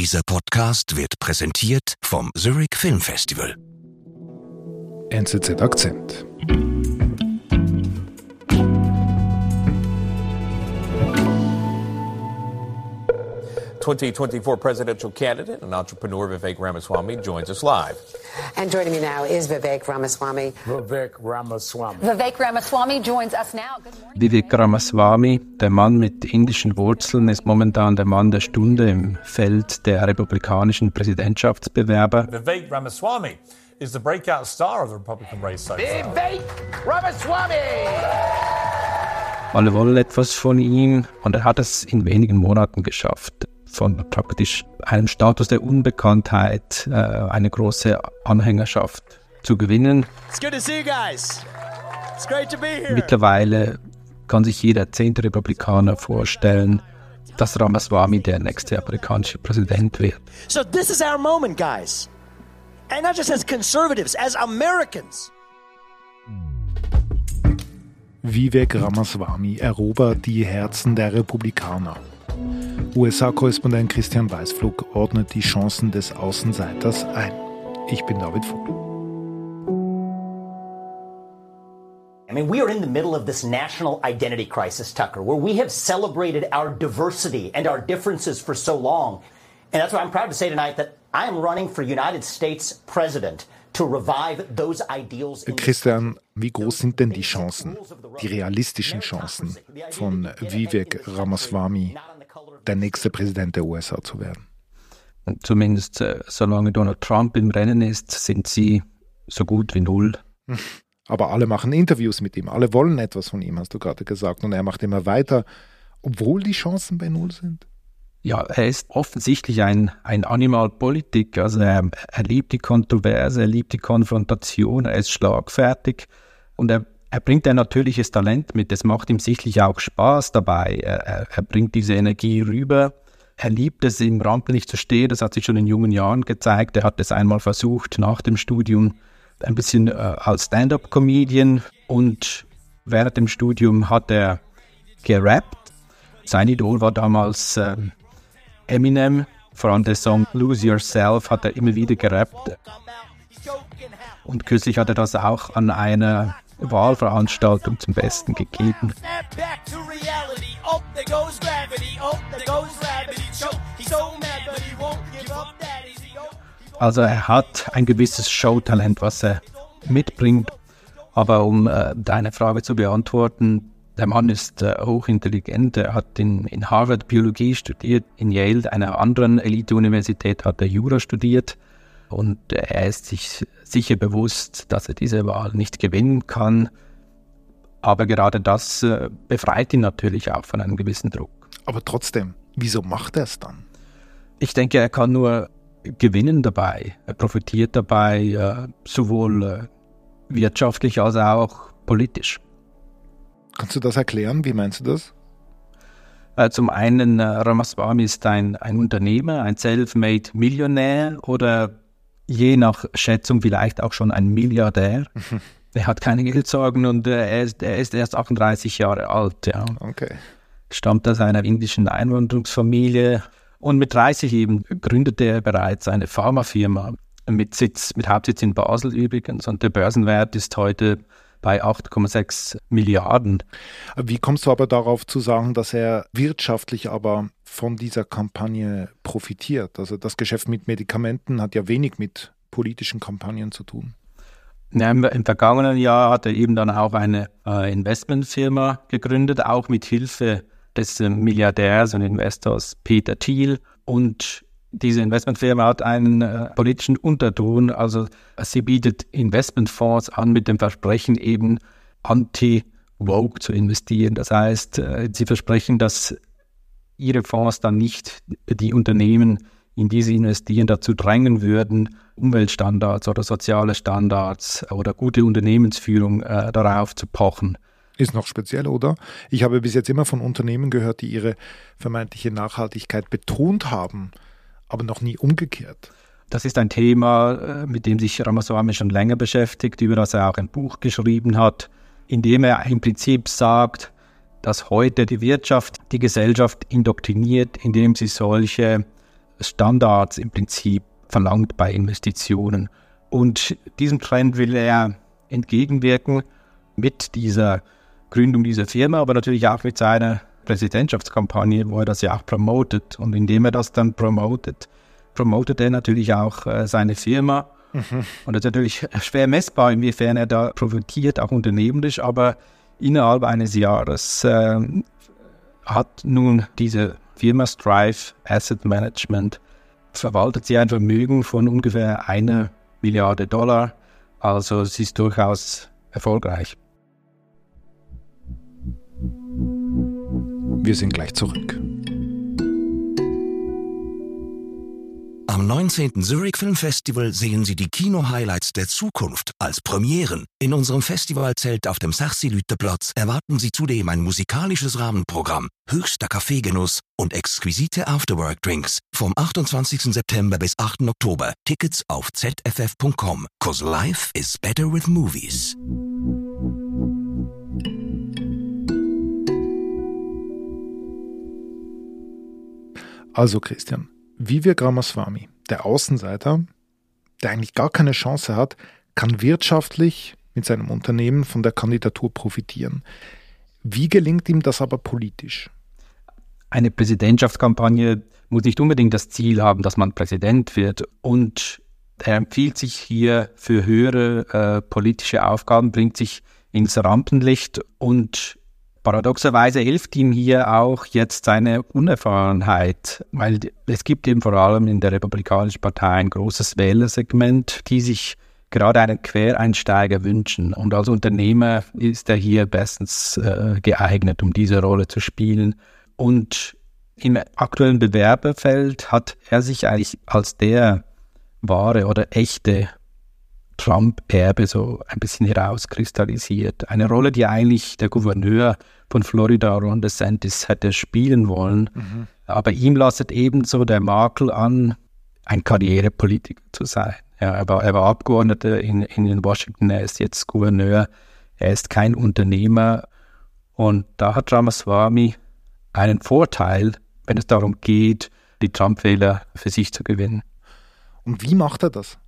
Dieser Podcast wird präsentiert vom Zurich Film Festival. NZZ Akzent. Twenty twenty four presidential candidate and entrepreneur Vivek Ramaswamy joins us live. And joining me now is Vivek Ramaswamy. Vivek Ramaswamy. Vivek Ramaswamy joins us now. Good morning. Vivek Ramaswamy, der Mann mit indischen Wurzeln, ist momentan der Mann der Stunde im Feld der republikanischen Präsidentschaftsbewerber. Vivek Ramaswamy is the breakout star of the Republican race so far. Vivek Ramaswamy. Alle wollen etwas von ihm und er hat es in wenigen Monaten geschafft, von praktisch einem Status der Unbekanntheit äh, eine große Anhängerschaft zu gewinnen. It's good to see you guys. It's great to be here. Mittlerweile kann sich jeder zehnte Republikaner vorstellen, dass Ramaswamy der nächste amerikanische Präsident wird. So this is our moment, guys. And not just as conservatives, as Americans. Vivek Ramaswamy erobert die Herzen der Republikaner. USA-Korrespondent Christian Weißflug ordnet die Chancen des Außenseiters ein. Ich bin David Vogel. I mean, we are in the middle of this national identity crisis, Tucker, where we have celebrated our diversity and our differences for so long. And that's why I'm proud to say tonight that I am running for United States President Christian, wie groß sind denn die Chancen, die realistischen Chancen von Vivek Ramaswamy, der nächste Präsident der USA zu werden? Und zumindest äh, solange Donald Trump im Rennen ist, sind sie so gut wie null. Aber alle machen Interviews mit ihm, alle wollen etwas von ihm, hast du gerade gesagt. Und er macht immer weiter, obwohl die Chancen bei Null sind. Ja, er ist offensichtlich ein, ein Animalpolitik. Also er, er liebt die Kontroverse, er liebt die Konfrontation, er ist schlagfertig und er, er bringt ein natürliches Talent mit. Es macht ihm sichtlich auch Spaß dabei. Er, er, bringt diese Energie rüber. Er liebt es, im Rampenlicht zu stehen. Das hat sich schon in jungen Jahren gezeigt. Er hat es einmal versucht nach dem Studium ein bisschen äh, als Stand-up-Comedian und während dem Studium hat er gerappt. Sein Idol war damals ähm, Eminem, vor allem der Song Lose Yourself hat er immer wieder gerappt. Und kürzlich hat er das auch an einer Wahlveranstaltung zum Besten gegeben. Also er hat ein gewisses Showtalent, was er mitbringt. Aber um äh, deine Frage zu beantworten, der Mann ist äh, hochintelligent. Er hat in, in Harvard Biologie studiert, in Yale, einer anderen Elite-Universität, hat er Jura studiert. Und er ist sich sicher bewusst, dass er diese Wahl nicht gewinnen kann. Aber gerade das äh, befreit ihn natürlich auch von einem gewissen Druck. Aber trotzdem, wieso macht er es dann? Ich denke, er kann nur gewinnen dabei. Er profitiert dabei äh, sowohl äh, wirtschaftlich als auch politisch. Kannst du das erklären? Wie meinst du das? Zum einen, Ramaswamy ist ein, ein Unternehmer, ein self-made Millionär oder je nach Schätzung vielleicht auch schon ein Milliardär. Er hat keine Geldsorgen und äh, er, ist, er ist erst 38 Jahre alt. Ja. Okay. stammt aus einer indischen Einwanderungsfamilie und mit 30 eben gründete er bereits eine Pharmafirma mit Sitz, mit Hauptsitz in Basel übrigens und der Börsenwert ist heute bei 8,6 Milliarden. Wie kommst du aber darauf zu sagen, dass er wirtschaftlich aber von dieser Kampagne profitiert? Also das Geschäft mit Medikamenten hat ja wenig mit politischen Kampagnen zu tun. Ja, Im, Im vergangenen Jahr hat er eben dann auch eine äh, Investmentfirma gegründet, auch mit Hilfe des äh, Milliardärs und Investors Peter Thiel. Und diese Investmentfirma hat einen äh, politischen Unterton, also sie bietet Investmentfonds an mit dem Versprechen eben anti-Vogue zu investieren. Das heißt, äh, sie versprechen, dass ihre Fonds dann nicht die Unternehmen, in die sie investieren, dazu drängen würden, Umweltstandards oder soziale Standards oder gute Unternehmensführung äh, darauf zu pochen. Ist noch speziell, oder? Ich habe bis jetzt immer von Unternehmen gehört, die ihre vermeintliche Nachhaltigkeit betont haben, aber noch nie umgekehrt. Das ist ein Thema, äh, mit dem sich Ramaswamy schon länger beschäftigt, über das er auch ein Buch geschrieben hat, in dem er im Prinzip sagt, dass heute die Wirtschaft die Gesellschaft indoktriniert, indem sie solche Standards im Prinzip verlangt bei Investitionen. Und diesem Trend will er entgegenwirken mit dieser Gründung dieser Firma, aber natürlich auch mit seiner Präsidentschaftskampagne, wo er das ja auch promotet. Und indem er das dann promotet, promotet er natürlich auch äh, seine Firma. Mhm. Und das ist natürlich schwer messbar, inwiefern er da profitiert, auch unternehmerisch, aber innerhalb eines Jahres äh, hat nun diese Firma Strive Asset Management verwaltet sie ein Vermögen von ungefähr einer Milliarde Dollar. Also es ist durchaus erfolgreich. Wir sind gleich zurück. Am 19. Zurich Film Festival sehen Sie die Kino-Highlights der Zukunft als Premieren. In unserem Festivalzelt auf dem Sarsi-Lütte-Platz erwarten Sie zudem ein musikalisches Rahmenprogramm, höchster Kaffeegenuss und exquisite Afterwork-Drinks vom 28. September bis 8. Oktober. Tickets auf zff.com. Cause life is better with movies. Also Christian, Vivek Ramaswamy, der Außenseiter, der eigentlich gar keine Chance hat, kann wirtschaftlich mit seinem Unternehmen von der Kandidatur profitieren. Wie gelingt ihm das aber politisch? Eine Präsidentschaftskampagne muss nicht unbedingt das Ziel haben, dass man Präsident wird. Und er empfiehlt sich hier für höhere äh, politische Aufgaben, bringt sich ins Rampenlicht und Paradoxerweise hilft ihm hier auch jetzt seine Unerfahrenheit, weil es gibt eben vor allem in der Republikanischen Partei ein großes Wählersegment, die sich gerade einen Quereinsteiger wünschen. Und als Unternehmer ist er hier bestens äh, geeignet, um diese Rolle zu spielen. Und im aktuellen Bewerberfeld hat er sich eigentlich als der wahre oder echte Trump-Erbe so ein bisschen herauskristallisiert. Eine Rolle, die eigentlich der Gouverneur von Florida, Ron DeSantis, hätte spielen wollen. Mhm. Aber ihm lastet ebenso der Makel an, ein Karrierepolitiker zu sein. Ja, er, war, er war Abgeordneter in, in Washington, er ist jetzt Gouverneur, er ist kein Unternehmer. Und da hat Ramaswamy einen Vorteil, wenn es darum geht, die Trump-Wähler für sich zu gewinnen. Und wie macht er das?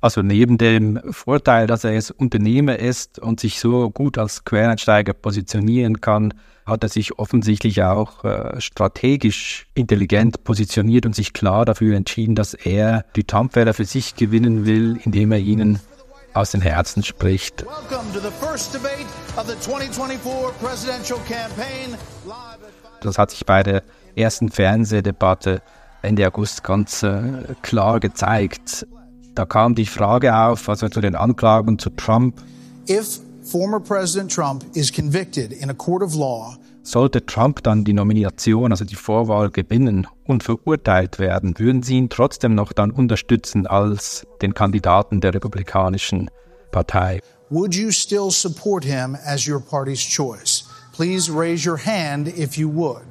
Also neben dem Vorteil, dass er jetzt Unternehmer ist und sich so gut als Quereinsteiger positionieren kann, hat er sich offensichtlich auch äh, strategisch intelligent positioniert und sich klar dafür entschieden, dass er die Trump-Wähler für sich gewinnen will, indem er ihnen aus den Herzen spricht. Das hat sich bei der ersten Fernsehdebatte Ende August ganz äh, klar gezeigt. Da kam die Frage auf, also zu den Anklagen zu Trump. If former President Trump is convicted in a court of law, sollte Trump dann die Nomination, also die Vorwahl gewinnen und verurteilt werden, würden Sie ihn trotzdem noch dann unterstützen als den Kandidaten der Republikanischen Partei? Would you still support him as your party's choice? Please raise your hand if you would.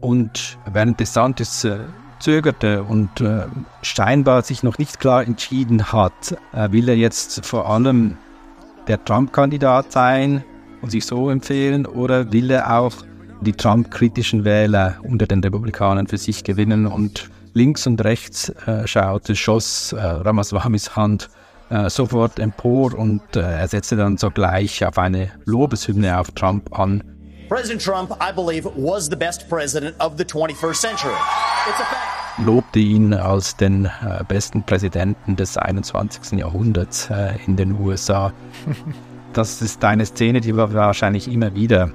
Und während DeSantis äh, zögerte und äh, scheinbar sich noch nicht klar entschieden hat, äh, will er jetzt vor allem der Trump-Kandidat sein und sich so empfehlen oder will er auch die Trump-kritischen Wähler unter den Republikanern für sich gewinnen und links und rechts äh, schaute, schoss äh, Ramaswamis Hand äh, sofort empor und äh, er setzte dann sogleich auf eine Lobeshymne auf Trump an. President Trump, I believe, was the best president of the 21st century. It's a fact lobte ihn als den äh, besten Präsidenten des 21. Jahrhunderts äh, in den USA. Das ist eine Szene, die wir wahrscheinlich immer wieder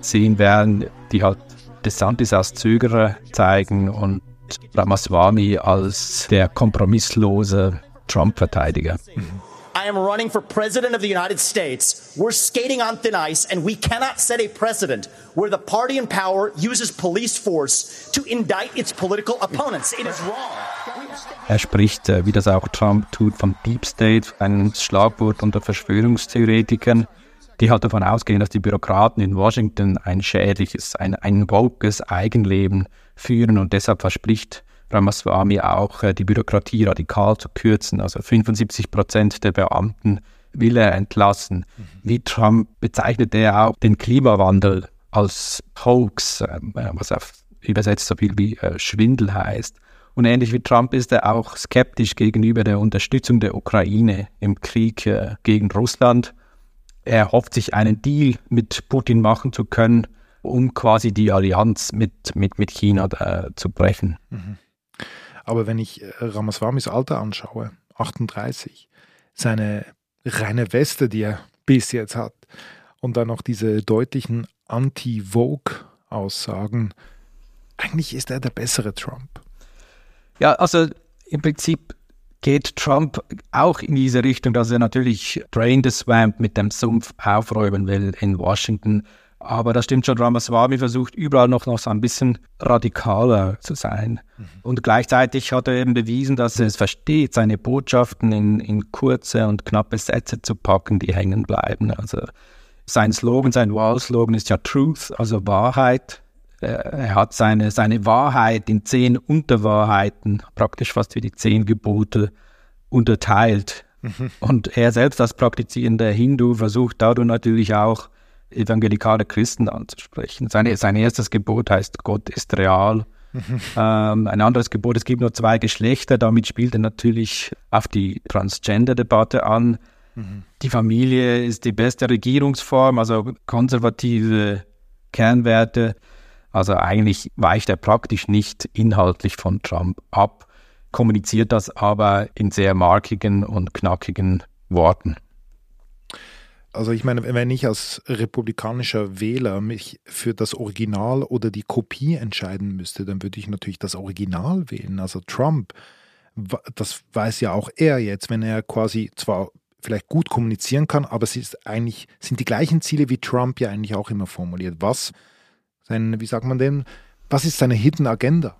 sehen werden, die halt DeSantis als Zögerer zeigen und Ramaswamy als der kompromisslose Trump-Verteidiger. Mhm. I am running for President of the United States. We're skating on thin ice, and we cannot set a precedent where the party in power uses police force to indict its political opponents. It is wrong. Er spricht, äh, wie das auch Trump tut, vom Deep State, ein Schlagwort unter Verschwörungstheoretikern, die halt davon ausgehen, dass die Bürokraten in Washington ein schädliches, ein, ein wokes Eigenleben führen und deshalb verspricht Ramaswamy auch äh, die Bürokratie radikal zu kürzen. Also 75 Prozent der Beamten will er entlassen. Mhm. Wie Trump bezeichnet er auch den Klimawandel als Hoax, ähm, äh, was auf übersetzt so viel wie äh, Schwindel heißt. Und ähnlich wie Trump ist er auch skeptisch gegenüber der Unterstützung der Ukraine im Krieg gegen Russland. Er hofft sich einen Deal mit Putin machen zu können, um quasi die Allianz mit, mit, mit China äh, zu brechen. Mhm. Aber wenn ich äh, Ramaswamis Alter anschaue, 38, seine reine Weste, die er bis jetzt hat, und dann noch diese deutlichen Anti-Vogue-Aussagen, eigentlich ist er der bessere Trump. Ja, also im Prinzip geht Trump auch in diese Richtung, dass er natürlich Drain the Swamp mit dem Sumpf aufräumen will in Washington. Aber das stimmt schon, Ramaswamy versucht überall noch, noch so ein bisschen radikaler zu sein. Mhm. Und gleichzeitig hat er eben bewiesen, dass er es versteht, seine Botschaften in, in kurze und knappe Sätze zu packen, die hängen bleiben. Also sein Slogan, sein Wahlslogan ist ja Truth, also Wahrheit. Er hat seine, seine Wahrheit in zehn Unterwahrheiten, praktisch fast wie die zehn Gebote, unterteilt. Mhm. Und er selbst als praktizierender Hindu versucht dadurch natürlich auch, evangelikale Christen anzusprechen. Seine, sein erstes Gebot heißt, Gott ist real. Mhm. Ähm, ein anderes Gebot, es gibt nur zwei Geschlechter, damit spielt er natürlich auf die Transgender-Debatte an. Mhm. Die Familie ist die beste Regierungsform, also konservative Kernwerte. Also eigentlich weicht er praktisch nicht inhaltlich von Trump ab, kommuniziert das aber in sehr markigen und knackigen Worten. Also ich meine, wenn ich als republikanischer Wähler mich für das Original oder die Kopie entscheiden müsste, dann würde ich natürlich das Original wählen. Also Trump, das weiß ja auch er jetzt, wenn er quasi zwar vielleicht gut kommunizieren kann, aber es ist eigentlich, sind die gleichen Ziele wie Trump ja eigentlich auch immer formuliert. Was, sein, wie sagt man denn, was ist seine Hidden Agenda?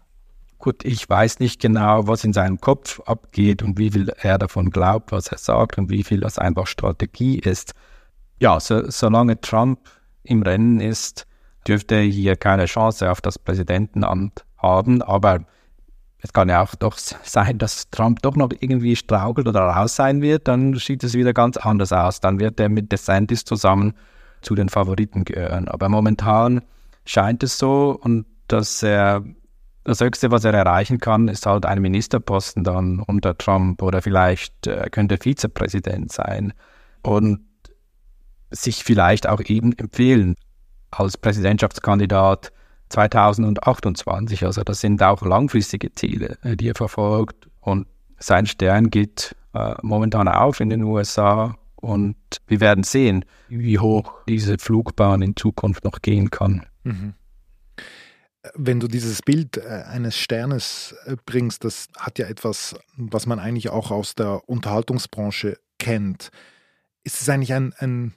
Gut, ich weiß nicht genau, was in seinem Kopf abgeht und wie viel er davon glaubt, was er sagt und wie viel das einfach Strategie ist ja, so, solange Trump im Rennen ist, dürfte er hier keine Chance auf das Präsidentenamt haben. Aber es kann ja auch doch sein, dass Trump doch noch irgendwie strauchelt oder raus sein wird. Dann sieht es wieder ganz anders aus. Dann wird er mit DeSantis zusammen zu den Favoriten gehören. Aber momentan scheint es so und dass er das Höchste, was er erreichen kann, ist halt ein Ministerposten dann unter Trump oder vielleicht äh, könnte Vizepräsident sein. Und sich vielleicht auch eben empfehlen als Präsidentschaftskandidat 2028. Also das sind auch langfristige Ziele, äh, die er verfolgt. Und sein Stern geht äh, momentan auf in den USA. Und wir werden sehen, wie hoch diese Flugbahn in Zukunft noch gehen kann. Mhm. Wenn du dieses Bild äh, eines Sternes äh, bringst, das hat ja etwas, was man eigentlich auch aus der Unterhaltungsbranche kennt. Ist es eigentlich ein, ein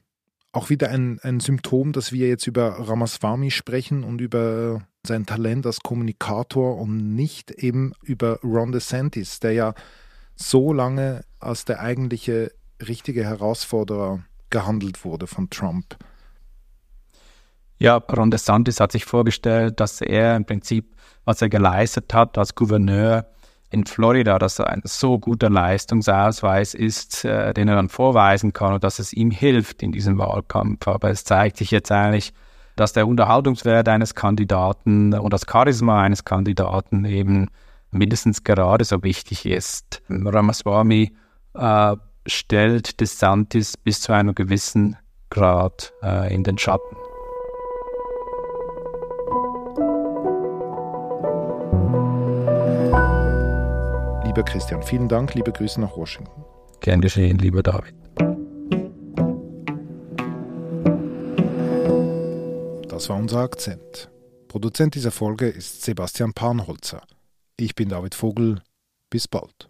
auch wieder ein, ein Symptom, dass wir jetzt über Ramaswamy sprechen und über sein Talent als Kommunikator und nicht eben über Ron DeSantis, der ja so lange als der eigentliche richtige Herausforderer gehandelt wurde von Trump. Ja, Ron DeSantis hat sich vorgestellt, dass er im Prinzip, was er geleistet hat als Gouverneur, in Florida, dass er ein so guter Leistungsausweis ist, äh, den er dann vorweisen kann und dass es ihm hilft in diesem Wahlkampf. Aber es zeigt sich jetzt eigentlich, dass der Unterhaltungswert eines Kandidaten und das Charisma eines Kandidaten eben mindestens gerade so wichtig ist. Ramaswamy äh, stellt DeSantis bis zu einem gewissen Grad äh, in den Schatten. Lieber Christian, vielen Dank, liebe Grüße nach Washington. Gern geschehen, lieber David. Das war unser Akzent. Produzent dieser Folge ist Sebastian Panholzer. Ich bin David Vogel. Bis bald.